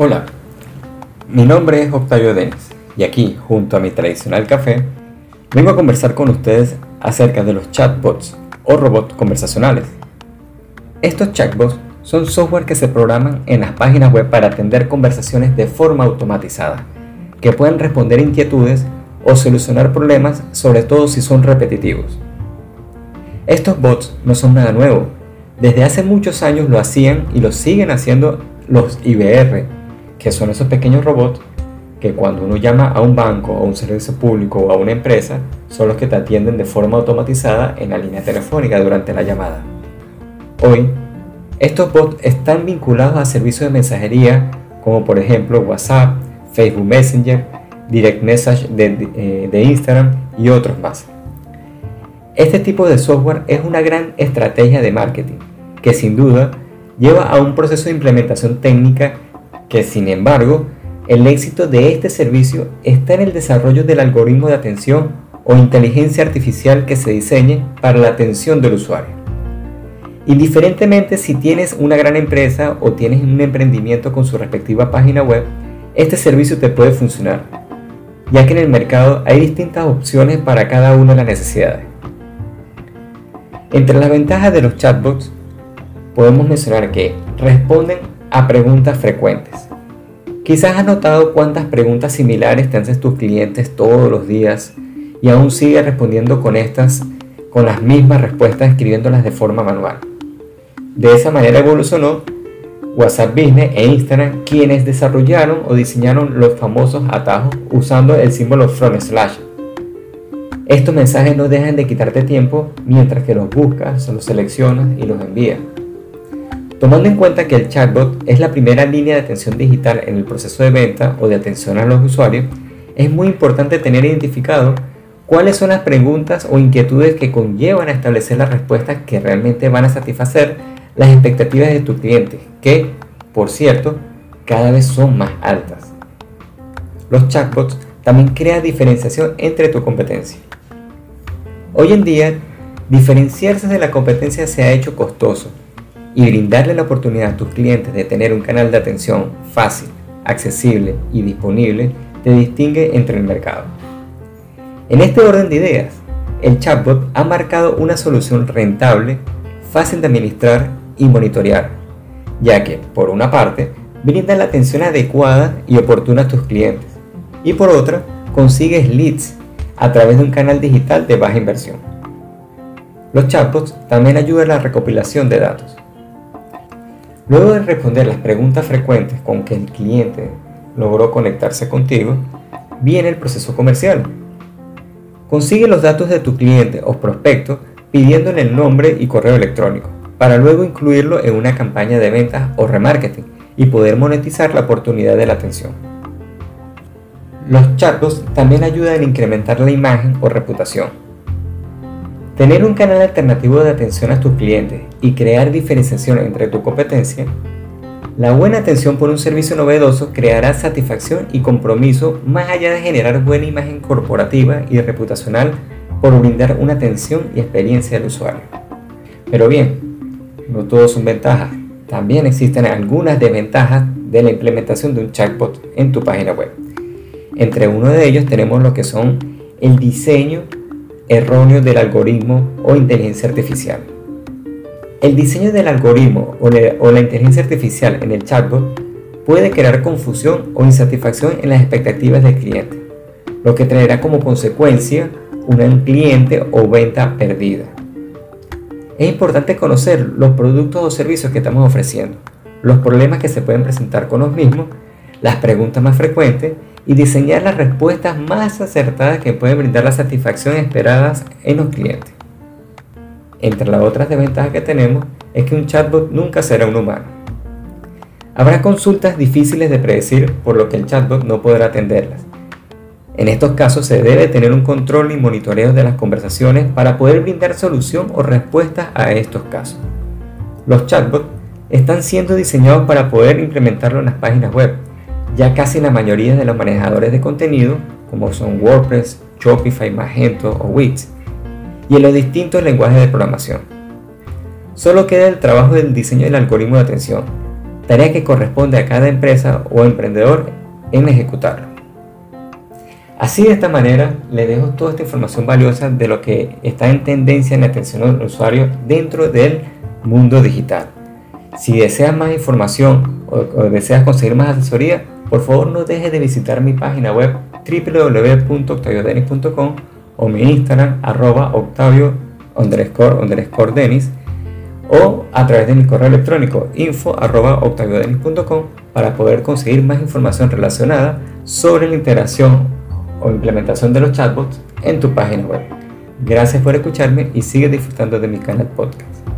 Hola, mi nombre es Octavio Denis y aquí, junto a mi tradicional café, vengo a conversar con ustedes acerca de los chatbots o robots conversacionales. Estos chatbots son software que se programan en las páginas web para atender conversaciones de forma automatizada, que pueden responder inquietudes o solucionar problemas, sobre todo si son repetitivos. Estos bots no son nada nuevo. Desde hace muchos años lo hacían y lo siguen haciendo los IBR, que son esos pequeños robots que cuando uno llama a un banco o un servicio público o a una empresa, son los que te atienden de forma automatizada en la línea telefónica durante la llamada. Hoy, estos bots están vinculados a servicios de mensajería como por ejemplo WhatsApp, Facebook Messenger, Direct Message de, eh, de Instagram y otros más. Este tipo de software es una gran estrategia de marketing que sin duda lleva a un proceso de implementación técnica que sin embargo, el éxito de este servicio está en el desarrollo del algoritmo de atención o inteligencia artificial que se diseñe para la atención del usuario. Indiferentemente si tienes una gran empresa o tienes un emprendimiento con su respectiva página web, este servicio te puede funcionar, ya que en el mercado hay distintas opciones para cada una de las necesidades. Entre las ventajas de los chatbots, podemos mencionar que responden a preguntas frecuentes. Quizás has notado cuántas preguntas similares te hacen tus clientes todos los días y aún sigues respondiendo con estas con las mismas respuestas escribiéndolas de forma manual. De esa manera evolucionó WhatsApp Business e Instagram quienes desarrollaron o diseñaron los famosos atajos usando el símbolo front slash. Estos mensajes no dejan de quitarte tiempo mientras que los buscas, los seleccionas y los envías. Tomando en cuenta que el chatbot es la primera línea de atención digital en el proceso de venta o de atención a los usuarios, es muy importante tener identificado cuáles son las preguntas o inquietudes que conllevan a establecer las respuestas que realmente van a satisfacer las expectativas de tu cliente, que, por cierto, cada vez son más altas. Los chatbots también crean diferenciación entre tu competencia. Hoy en día, diferenciarse de la competencia se ha hecho costoso y brindarle la oportunidad a tus clientes de tener un canal de atención fácil, accesible y disponible te distingue entre el mercado. En este orden de ideas, el chatbot ha marcado una solución rentable, fácil de administrar y monitorear, ya que, por una parte, brinda la atención adecuada y oportuna a tus clientes, y por otra, consigues leads a través de un canal digital de baja inversión. Los chatbots también ayudan a la recopilación de datos, Luego de responder las preguntas frecuentes con que el cliente logró conectarse contigo, viene el proceso comercial. Consigue los datos de tu cliente o prospecto pidiéndole el nombre y correo electrónico, para luego incluirlo en una campaña de ventas o remarketing y poder monetizar la oportunidad de la atención. Los chatbots también ayudan a incrementar la imagen o reputación Tener un canal alternativo de atención a tus clientes y crear diferenciación entre tu competencia, la buena atención por un servicio novedoso creará satisfacción y compromiso más allá de generar buena imagen corporativa y reputacional por brindar una atención y experiencia al usuario. Pero bien, no todos son ventajas, también existen algunas desventajas de la implementación de un chatbot en tu página web. Entre uno de ellos tenemos lo que son el diseño erróneo del algoritmo o inteligencia artificial. El diseño del algoritmo o, la inteligencia artificial en el chatbot puede crear confusión o insatisfacción en las expectativas del cliente, lo que traerá como consecuencia un cliente o venta perdida. Es importante conocer los productos o servicios que estamos ofreciendo, los problemas que se pueden presentar con los mismos, las preguntas más frecuentes y diseñar las respuestas más acertadas que pueden brindar la satisfacción esperada en los clientes. Entre las otras desventajas que tenemos es que un chatbot nunca será un humano. Habrá consultas difíciles de predecir por lo que el chatbot no podrá atenderlas. En estos casos se debe tener un control y monitoreo de las conversaciones para poder brindar solución o respuestas a estos casos. Los chatbots están siendo diseñados para poder implementarlo en las páginas web, ya casi la mayoría de los manejadores de contenido, como son WordPress, Shopify, Magento o Wix, y en los distintos lenguajes de programación. Solo queda el trabajo del diseño del algoritmo de atención, tarea que corresponde a cada empresa o emprendedor en ejecutarlo. Así de esta manera le dejo toda esta información valiosa de lo que está en tendencia en la atención al usuario dentro del mundo digital. Si deseas más información o, deseas conseguir más asesoría, por favor no dejes de visitar mi página web www.octaviodenis.com o mi Instagram arroba octavio underscore underscore denis o a través de mi correo electrónico info arroba para poder conseguir más información relacionada sobre la integración o implementación de los chatbots en tu página web. Gracias por escucharme y sigue disfrutando de mi canal podcast.